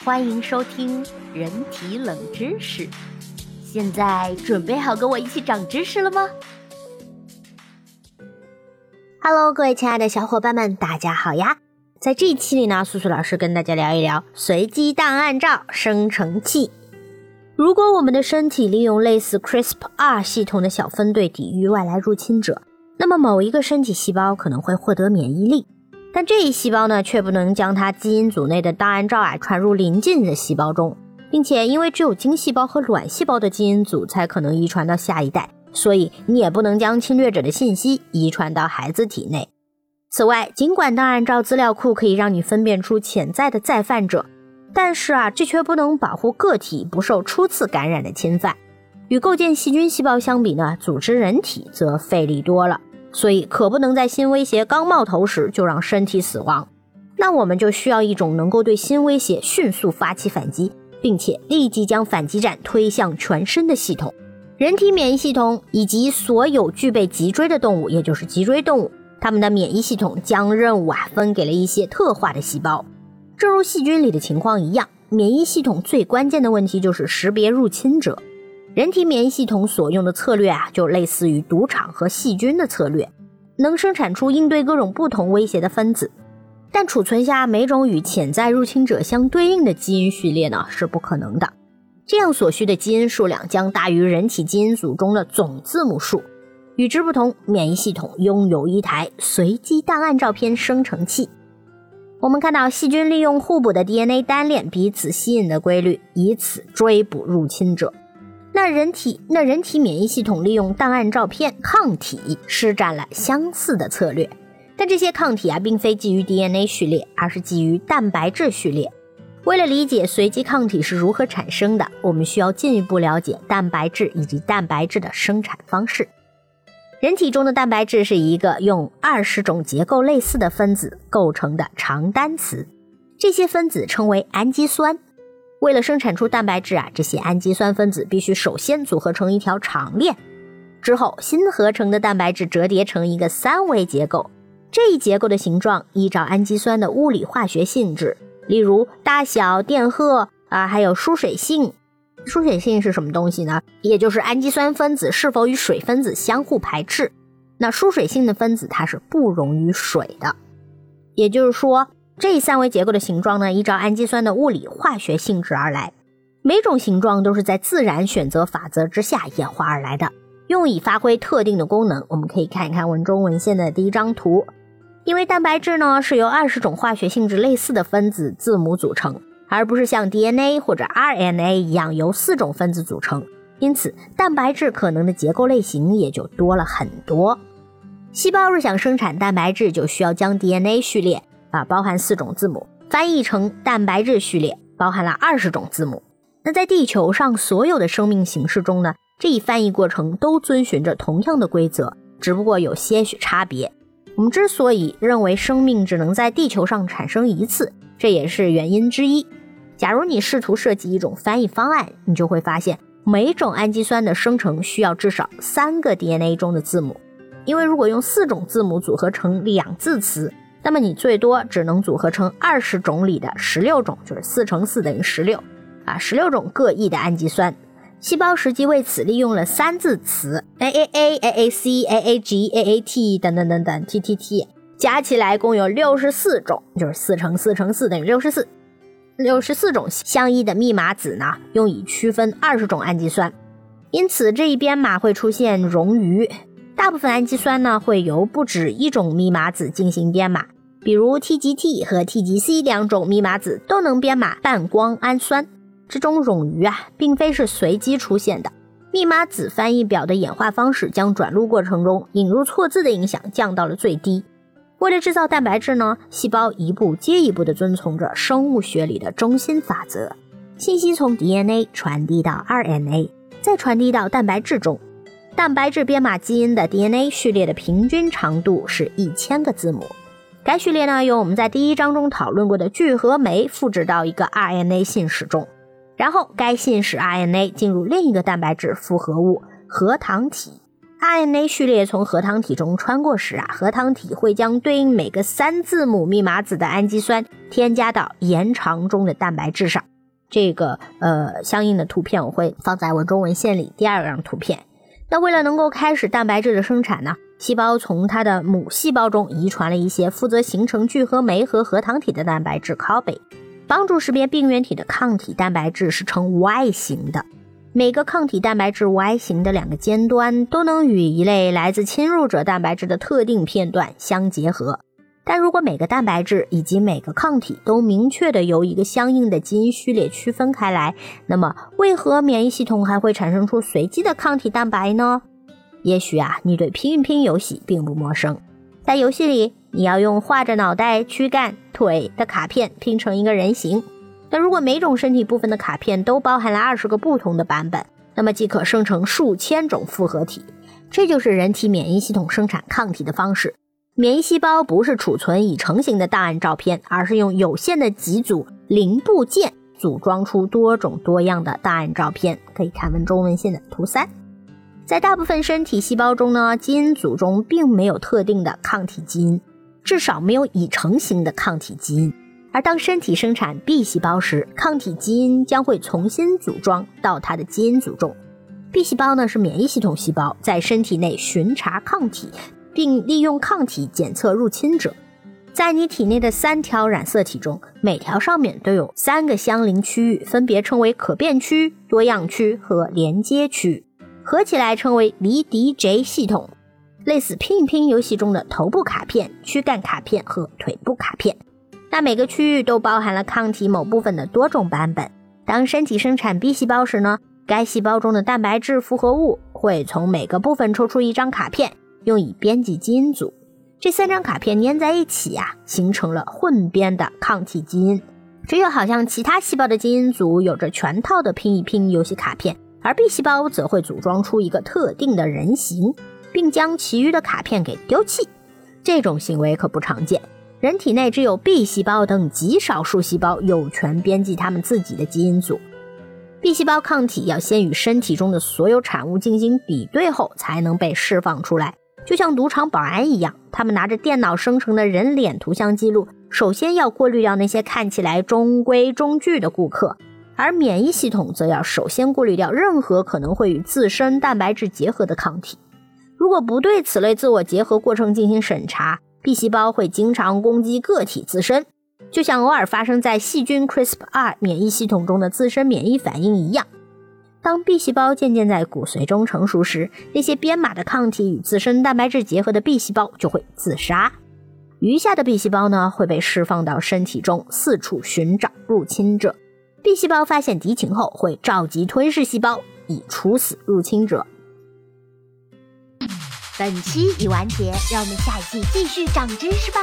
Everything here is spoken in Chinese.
欢迎收听人体冷知识。现在准备好跟我一起长知识了吗？Hello，各位亲爱的小伙伴们，大家好呀！在这一期里呢，苏苏老师跟大家聊一聊随机档案照生成器。如果我们的身体利用类似 CRISPR 系统的小分队抵御外来入侵者，那么某一个身体细胞可能会获得免疫力。但这一细胞呢，却不能将它基因组内的档案照啊传入邻近的细胞中，并且因为只有精细胞和卵细胞的基因组才可能遗传到下一代，所以你也不能将侵略者的信息遗传到孩子体内。此外，尽管档案照资料库可以让你分辨出潜在的再犯者，但是啊，这却不能保护个体不受初次感染的侵犯。与构建细菌细胞相比呢，组织人体则费力多了。所以可不能在新威胁刚冒头时就让身体死亡，那我们就需要一种能够对新威胁迅速发起反击，并且立即将反击战推向全身的系统。人体免疫系统以及所有具备脊椎的动物，也就是脊椎动物，它们的免疫系统将任务啊分给了一些特化的细胞。正如细菌里的情况一样，免疫系统最关键的问题就是识别入侵者。人体免疫系统所用的策略啊，就类似于赌场和细菌的策略，能生产出应对各种不同威胁的分子，但储存下每种与潜在入侵者相对应的基因序列呢是不可能的。这样所需的基因数量将大于人体基因组中的总字母数。与之不同，免疫系统拥有一台随机档案照片生成器。我们看到细菌利用互补的 DNA 单链彼此吸引的规律，以此追捕入侵者。那人体那人体免疫系统利用档案照片抗体施展了相似的策略，但这些抗体啊并非基于 DNA 序列，而是基于蛋白质序列。为了理解随机抗体是如何产生的，我们需要进一步了解蛋白质以及蛋白质的生产方式。人体中的蛋白质是一个用二十种结构类似的分子构成的长单词，这些分子称为氨基酸。为了生产出蛋白质啊，这些氨基酸分子必须首先组合成一条长链，之后新合成的蛋白质折叠成一个三维结构。这一结构的形状依照氨基酸的物理化学性质，例如大小、电荷啊，还有疏水性。疏水性是什么东西呢？也就是氨基酸分子是否与水分子相互排斥。那疏水性的分子它是不溶于水的，也就是说。这三维结构的形状呢，依照氨基酸的物理化学性质而来。每种形状都是在自然选择法则之下演化而来的，用以发挥特定的功能。我们可以看一看文中文献的第一张图。因为蛋白质呢是由二十种化学性质类似的分子字母组成，而不是像 DNA 或者 RNA 一样由四种分子组成，因此蛋白质可能的结构类型也就多了很多。细胞若想生产蛋白质，就需要将 DNA 序列。啊，包含四种字母，翻译成蛋白质序列，包含了二十种字母。那在地球上所有的生命形式中呢，这一翻译过程都遵循着同样的规则，只不过有些许差别。我们之所以认为生命只能在地球上产生一次，这也是原因之一。假如你试图设计一种翻译方案，你就会发现，每种氨基酸的生成需要至少三个 DNA 中的字母，因为如果用四种字母组合成两字词。那么你最多只能组合成二十种里的十六种，就是四乘四等于十六，啊，十六种各异的氨基酸。细胞实际为此利用了三字词 A A A A A C A A G A A T 等等等等 T T T，加起来共有六十四种，就是四乘四乘四等于六十四，六十四种相异的密码子呢，用以区分二十种氨基酸。因此这一编码会出现冗余。大部分氨基酸呢会由不止一种密码子进行编码，比如 TGT 和 tgc 两种密码子都能编码半胱氨酸。这种冗余啊，并非是随机出现的。密码子翻译表的演化方式将转录过程中引入错字的影响降到了最低。为了制造蛋白质呢，细胞一步接一步地遵从着生物学里的中心法则：信息从 DNA 传递到 RNA，再传递到蛋白质中。蛋白质编码基因的 DNA 序列的平均长度是一千个字母。该序列呢，由我们在第一章中讨论过的聚合酶复制到一个 RNA 信使中，然后该信使 RNA 进入另一个蛋白质复合物核糖体 RNA 序列从核糖体中穿过时啊，核糖体会将对应每个三字母密码子的氨基酸添加到延长中的蛋白质上。这个呃，相应的图片我会放在文中文献里。第二张图片，那为了能够开始蛋白质的生产呢，细胞从它的母细胞中遗传了一些负责形成聚合酶和核糖体的蛋白质 copy，帮助识别病原体的抗体蛋白质是呈 Y 型的。每个抗体蛋白质 Y 型的两个尖端都能与一类来自侵入者蛋白质的特定片段相结合。但如果每个蛋白质以及每个抗体都明确的由一个相应的基因序列区分开来，那么为何免疫系统还会产生出随机的抗体蛋白呢？也许啊，你对拼一拼游戏并不陌生。在游戏里，你要用画着脑袋、躯干、腿的卡片拼成一个人形。那如果每种身体部分的卡片都包含了二十个不同的版本，那么即可生成数千种复合体。这就是人体免疫系统生产抗体的方式。免疫细胞不是储存已成型的档案照片，而是用有限的几组零部件组装出多种多样的档案照片。可以看文中文献的图三。在大部分身体细胞中呢，基因组中并没有特定的抗体基因，至少没有已成型的抗体基因。而当身体生产 B 细胞时，抗体基因将会重新组装到它的基因组中。B 细胞呢是免疫系统细胞，在身体内巡查抗体。并利用抗体检测入侵者。在你体内的三条染色体中，每条上面都有三个相邻区域，分别称为可变区、多样区和连接区，合起来称为 VDJ 系统，类似拼一拼游戏中的头部卡片、躯干卡片和腿部卡片。那每个区域都包含了抗体某部分的多种版本。当身体生产 B 细胞时呢，该细胞中的蛋白质复合物会从每个部分抽出一张卡片。用以编辑基因组，这三张卡片粘在一起呀，形成了混编的抗体基因。这又好像其他细胞的基因组有着全套的拼一拼游戏卡片，而 B 细胞则会组装出一个特定的人形，并将其余的卡片给丢弃。这种行为可不常见，人体内只有 B 细胞等极少数细胞有权编辑他们自己的基因组。B 细胞抗体要先与身体中的所有产物进行比对后，才能被释放出来。就像赌场保安一样，他们拿着电脑生成的人脸图像记录，首先要过滤掉那些看起来中规中矩的顾客；而免疫系统则要首先过滤掉任何可能会与自身蛋白质结合的抗体。如果不对此类自我结合过程进行审查，B 细胞会经常攻击个体自身，就像偶尔发生在细菌 CRISPR 免疫系统中的自身免疫反应一样。当 B 细胞渐渐在骨髓中成熟时，那些编码的抗体与自身蛋白质结合的 B 细胞就会自杀，余下的 B 细胞呢会被释放到身体中四处寻找入侵者。B 细胞发现敌情后会召集吞噬细胞以处死入侵者。本期已完结，让我们下一季继续长知识吧。